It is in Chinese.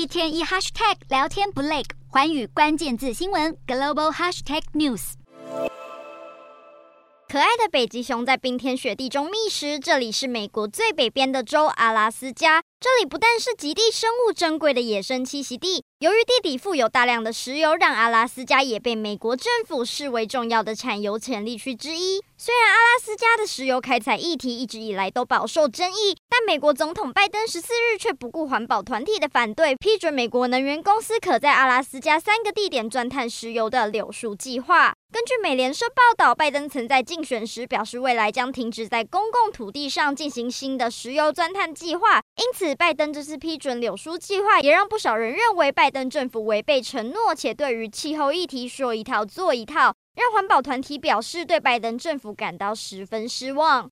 一天一 hashtag 聊天不累，环宇关键字新闻 global hashtag news。可爱的北极熊在冰天雪地中觅食，这里是美国最北边的州阿拉斯加。这里不但是极地生物珍贵的野生栖息地，由于地底富有大量的石油，让阿拉斯加也被美国政府视为重要的产油潜力区之一。虽然阿拉斯加的石油开采议题一直以来都饱受争议，但美国总统拜登十四日却不顾环保团体的反对，批准美国能源公司可在阿拉斯加三个地点钻探石油的柳树计划。根据美联社报道，拜登曾在竞选时表示，未来将停止在公共土地上进行新的石油钻探计划，因此拜登这次批准柳书计划，也让不少人认为拜登政府违背承诺，且对于气候议题说一套做一套，让环保团体表示对拜登政府感到十分失望。